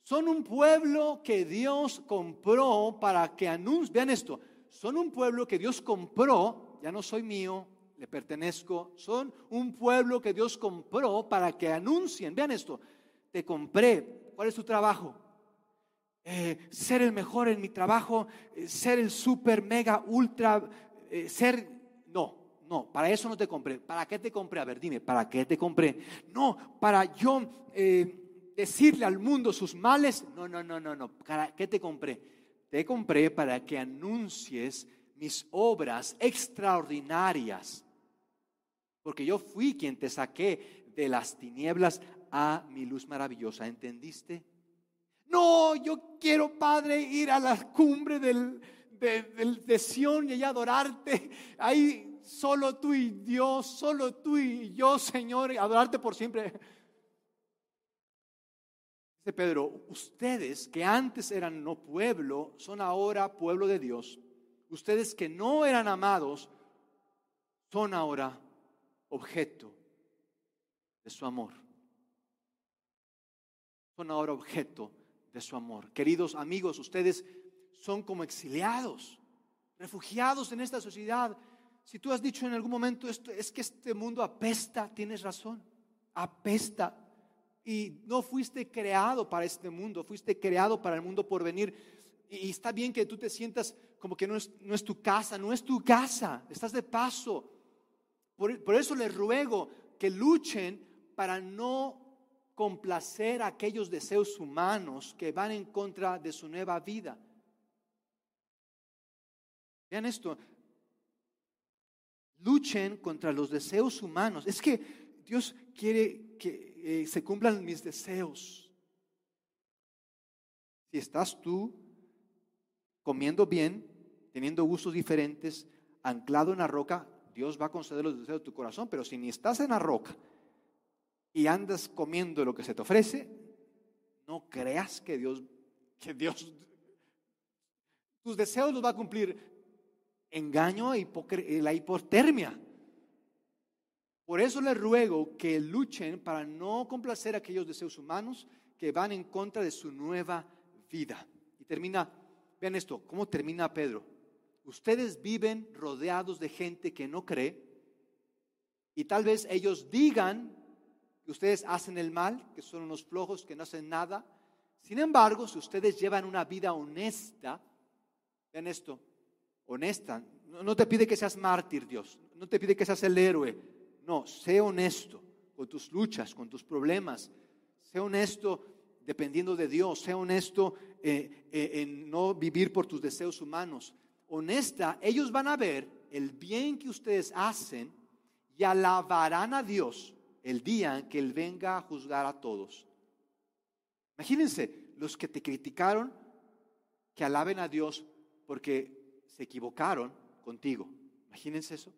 Son un pueblo que Dios compró para que anuncien, vean esto, son un pueblo que Dios compró, ya no soy mío, le pertenezco, son un pueblo que Dios compró para que anuncien, vean esto, te compré, ¿cuál es tu trabajo? Eh, ser el mejor en mi trabajo, eh, ser el super, mega, ultra, eh, ser, no, no, para eso no te compré. ¿Para qué te compré? A ver, dime, ¿para qué te compré? No, para yo decirle al mundo sus males. No, no, no, no, no. ¿Qué te compré? Te compré para que anuncies mis obras extraordinarias. Porque yo fui quien te saqué de las tinieblas a mi luz maravillosa. ¿Entendiste? No, yo quiero, Padre, ir a la cumbre del, de, de Sion y adorarte. Ahí solo tú y Dios, solo tú y yo, Señor, adorarte por siempre. Pedro, ustedes que antes eran no pueblo, son ahora pueblo de Dios. Ustedes que no eran amados, son ahora objeto de su amor. Son ahora objeto de su amor. Queridos amigos, ustedes son como exiliados, refugiados en esta sociedad. Si tú has dicho en algún momento esto, es que este mundo apesta, tienes razón, apesta y no fuiste creado para este mundo, fuiste creado para el mundo por venir. Y está bien que tú te sientas como que no es, no es tu casa, no es tu casa, estás de paso. Por, por eso les ruego que luchen para no complacer aquellos deseos humanos que van en contra de su nueva vida. Vean esto, luchen contra los deseos humanos. Es que Dios quiere que eh, se cumplan mis deseos. Si estás tú comiendo bien, teniendo gustos diferentes, anclado en la roca, Dios va a conceder los deseos de tu corazón. Pero si ni estás en la roca y andas comiendo lo que se te ofrece, no creas que Dios, que Dios, tus deseos los va a cumplir. Engaño y la hipotermia. Por eso les ruego que luchen para no complacer aquellos deseos humanos que van en contra de su nueva vida. Y termina, vean esto, ¿cómo termina Pedro? Ustedes viven rodeados de gente que no cree y tal vez ellos digan que ustedes hacen el mal, que son unos flojos, que no hacen nada. Sin embargo, si ustedes llevan una vida honesta, vean esto, honesta, no te pide que seas mártir Dios, no te pide que seas el héroe, no, sé honesto con tus luchas, con tus problemas. Sé honesto dependiendo de Dios. Sé honesto eh, eh, en no vivir por tus deseos humanos. Honesta, ellos van a ver el bien que ustedes hacen y alabarán a Dios el día en que Él venga a juzgar a todos. Imagínense, los que te criticaron, que alaben a Dios porque se equivocaron contigo. Imagínense eso.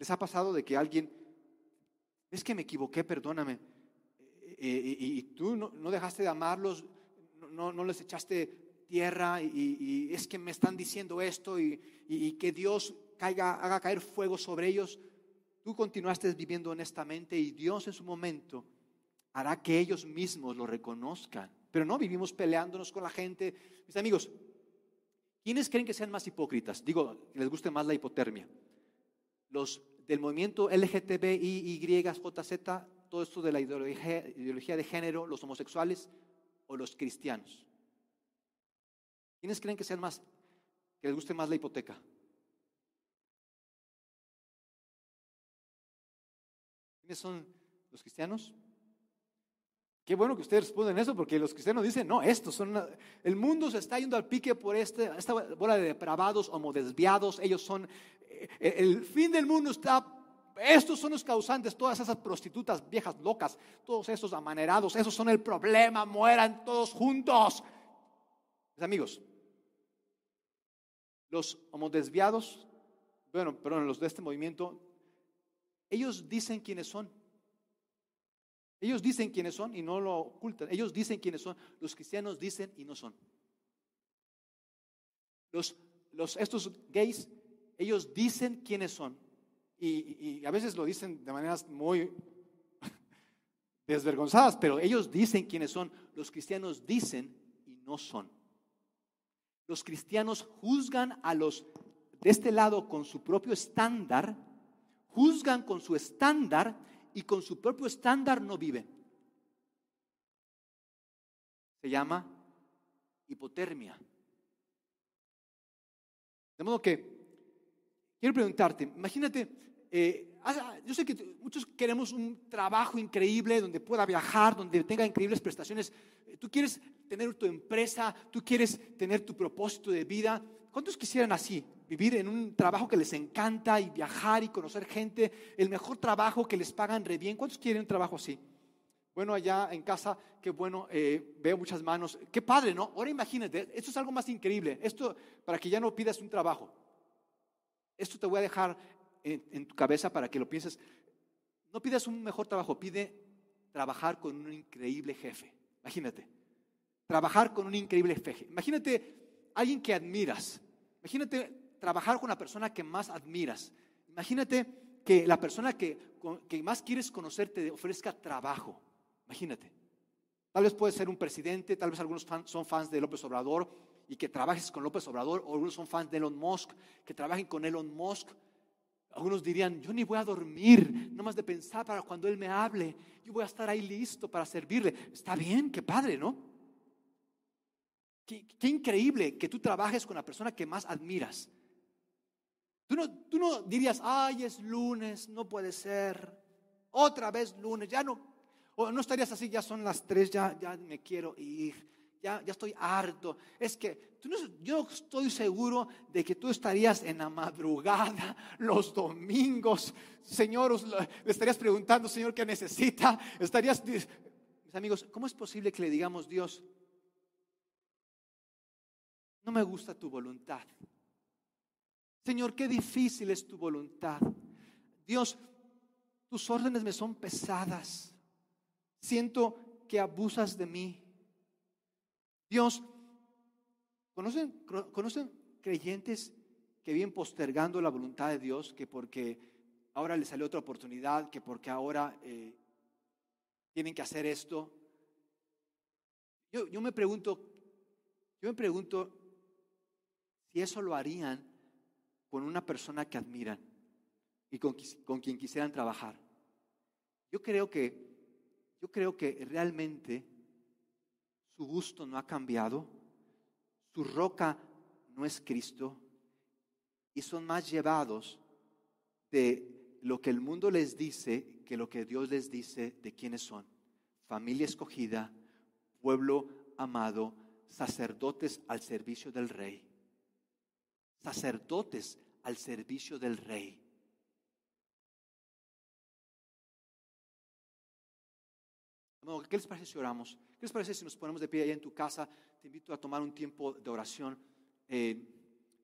¿Les ha pasado de que alguien, es que me equivoqué, perdóname, eh, eh, y, tú no, dejaste de amarlos, no, no les echaste tierra y, es que me están diciendo esto y, que Dios caiga, haga caer fuego sobre ellos? Tú continuaste viviendo honestamente y Dios en su momento hará que ellos mismos lo reconozcan. Pero no vivimos peleándonos con la gente. Mis amigos, ¿quiénes creen que sean más hipócritas? Digo, les guste más la hipotermia. Los del movimiento LGTBI, YJZ, todo esto de la ideología, ideología de género, los homosexuales o los cristianos? ¿Quiénes creen que sean más, que les guste más la hipoteca? ¿Quiénes son los cristianos? Qué bueno que ustedes responden eso, porque los cristianos dicen, no, estos son, el mundo se está yendo al pique por este, esta bola de depravados, homodesviados, ellos son el fin del mundo está, estos son los causantes, todas esas prostitutas viejas locas, todos esos amanerados, esos son el problema, mueran todos juntos. Mis amigos, los homodesviados, bueno, perdón, los de este movimiento, ellos dicen quiénes son. Ellos dicen quiénes son y no lo ocultan. Ellos dicen quiénes son. Los cristianos dicen y no son. Los, los, estos gays ellos dicen quiénes son. Y, a veces lo dicen de maneras muy desvergonzadas, pero ellos dicen quiénes son. Los cristianos dicen y no son. Los cristianos juzgan a los de este lado con su propio estándar, juzgan con su estándar y con su propio estándar no viven. Se llama hipotermia. De modo que Quiero preguntarte, imagínate, eh, yo sé que muchos queremos un trabajo increíble donde pueda viajar, donde tenga increíbles prestaciones. Eh, tú quieres tener tu empresa, tú quieres tener tu propósito de vida. ¿Cuántos quisieran así? Vivir en un trabajo que les encanta y viajar y conocer gente, el mejor trabajo que les pagan re bien. ¿Cuántos quieren un trabajo así? Bueno, allá en casa, qué bueno, eh, veo muchas manos. Qué padre, ¿no? Ahora imagínate, esto es algo más increíble. Esto para que ya no pidas un trabajo. Esto te voy a dejar en, tu cabeza para que lo pienses. No pidas un mejor trabajo, pide trabajar con un increíble jefe. Imagínate, trabajar con un increíble jefe. Imagínate alguien que admiras. Imagínate trabajar con la persona que más admiras. Imagínate que la persona que, que más quieres conocer te ofrezca trabajo. Imagínate. Tal vez puede ser un presidente, tal vez algunos son fans de López Obrador, y que trabajes con López Obrador, o algunos son fans de Elon Musk, que trabajen con Elon Musk. Algunos dirían, yo ni voy a dormir, no más de pensar para cuando Él me hable, yo voy a estar ahí listo para servirle. Está bien, qué padre, ¿no? Qué, increíble que tú trabajes con la persona que más admiras. Tú no, tú no dirías, ay, es lunes, no puede ser, otra vez lunes, ya no, o no estarías así, ya son las tres, ya, ya me quiero ir ya, ya estoy harto. Es que tú no, yo estoy seguro de que tú estarías en la madrugada, los domingos. Señor, le estarías preguntando, Señor, ¿qué necesita? Estarías, mis amigos, ¿cómo es posible que le digamos, Dios, no me gusta tu voluntad. Señor, qué difícil es tu voluntad. Dios, tus órdenes me son pesadas. Siento que abusas de mí. Dios, ¿conocen, ¿conocen creyentes que vienen postergando la voluntad de Dios, que porque ahora les salió otra oportunidad, que porque ahora eh, tienen que hacer esto? Yo, yo me pregunto, yo me pregunto si eso lo harían con una persona que admiran y con, con quien quisieran trabajar. Yo creo que, yo creo que realmente su gusto no ha cambiado, su roca no es Cristo y son más llevados de lo que el mundo les dice que lo que Dios les dice de quiénes son. Familia escogida, pueblo amado, sacerdotes al servicio del rey. Sacerdotes al servicio del rey. ¿Qué les parece si oramos? ¿Qué les parece si nos ponemos de pie allá en tu casa? Te invito a tomar un tiempo de oración. Eh,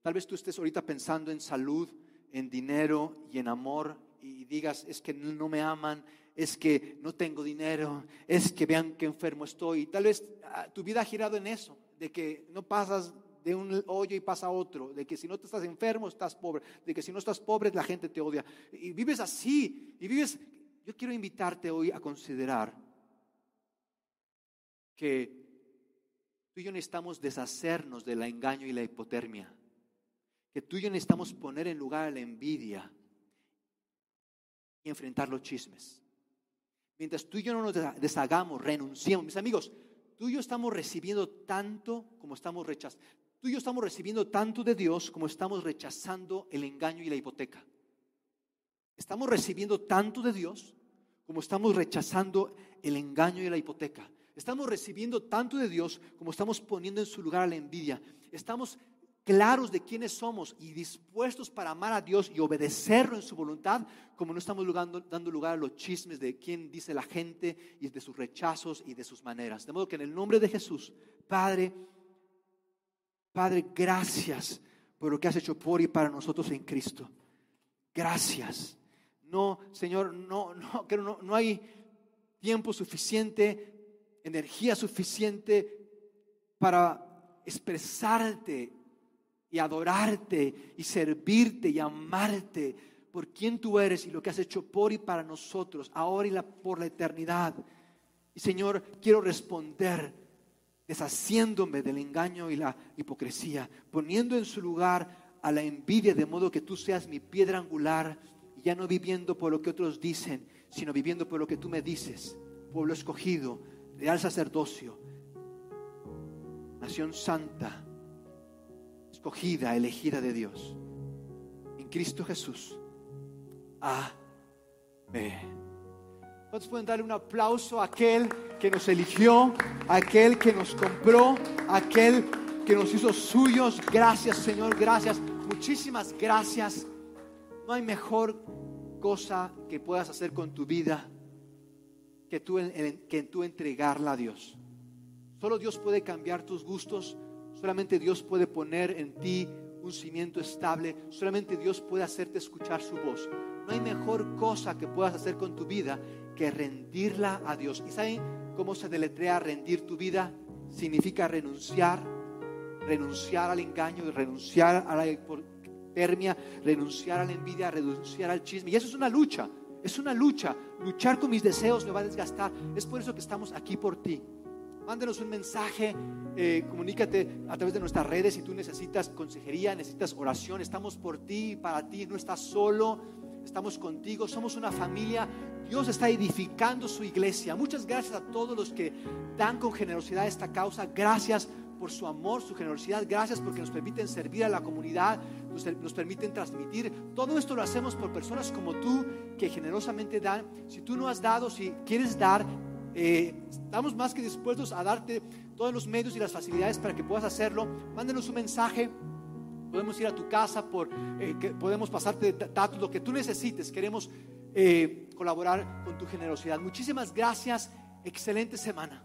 tal vez tú estés ahorita pensando en salud, en dinero y en amor y digas, es que no me aman, es que no tengo dinero, es que vean qué enfermo estoy. Y tal vez ah, tu vida ha girado en eso, de que no pasas de un hoyo y pasa a otro, de que si no te estás enfermo estás pobre, de que si no estás pobre la gente te odia. Y vives así, y vives... Yo quiero invitarte hoy a considerar que tú y yo necesitamos deshacernos del engaño y la hipotermia, que tú y yo necesitamos poner en lugar la envidia y enfrentar los chismes. Mientras tú y yo no nos deshagamos, renunciemos, mis amigos, tú y yo estamos recibiendo tanto como estamos rechazando. Tú y yo estamos recibiendo tanto de Dios como estamos rechazando el engaño y la hipoteca. Estamos recibiendo tanto de Dios como estamos rechazando el engaño y la hipoteca. Estamos recibiendo tanto de Dios como estamos poniendo en su lugar a la envidia. Estamos claros de quiénes somos y dispuestos para amar a Dios y obedecerlo en su voluntad, como no estamos dando lugar a los chismes de quién dice la gente y de sus rechazos y de sus maneras. De modo que en el nombre de Jesús, Padre, Padre, gracias por lo que has hecho por y para nosotros en Cristo. Gracias. No, Señor, no, no, no, no hay tiempo suficiente energía suficiente para expresarte y adorarte y servirte y amarte por quien tú eres y lo que has hecho por y para nosotros, ahora y por la eternidad. Y Señor, quiero responder deshaciéndome del engaño y la hipocresía, poniendo en su lugar a la envidia, de modo que tú seas mi piedra angular, ya no viviendo por lo que otros dicen, sino viviendo por lo que tú me dices, pueblo escogido, real sacerdocio, nación santa, escogida, elegida de Dios, en Cristo Jesús. Amén. ¿Cuántos pueden darle un aplauso a aquel que nos eligió, aquel que nos compró, aquel que nos hizo suyos? Gracias Señor, gracias. Muchísimas gracias. No hay mejor cosa que puedas hacer con tu vida que tú, que tú entregarla a Dios. Solo Dios puede cambiar tus gustos, solamente Dios puede poner en ti un cimiento estable, solamente Dios puede hacerte escuchar su voz. No hay mejor cosa que puedas hacer con tu vida que rendirla a Dios. ¿Y saben cómo se deletrea rendir tu vida? Significa renunciar, renunciar al engaño, renunciar a la hipotermia, renunciar a la envidia, renunciar al chisme. Y eso es una lucha. Es una lucha. Luchar con mis deseos me va a desgastar. Es por eso que estamos aquí por ti. Mándenos un mensaje, eh, comunícate a través de nuestras redes si tú necesitas consejería, necesitas oración. Estamos por ti, para ti. No estás solo, estamos contigo. Somos una familia. Dios está edificando su iglesia. Muchas gracias a todos los que dan con generosidad esta causa. Gracias por su amor, su generosidad. Gracias porque nos permiten servir a la comunidad, nos, permiten transmitir. Todo esto lo hacemos por personas como tú que generosamente dan. Si tú no has dado, si quieres dar, eh, estamos más que dispuestos a darte todos los medios y las facilidades para que puedas hacerlo. Mándenos un mensaje. Podemos ir a tu casa, por, eh, podemos pasarte datos, lo que tú necesites. Queremos eh, colaborar con tu generosidad. Muchísimas gracias. Excelente semana.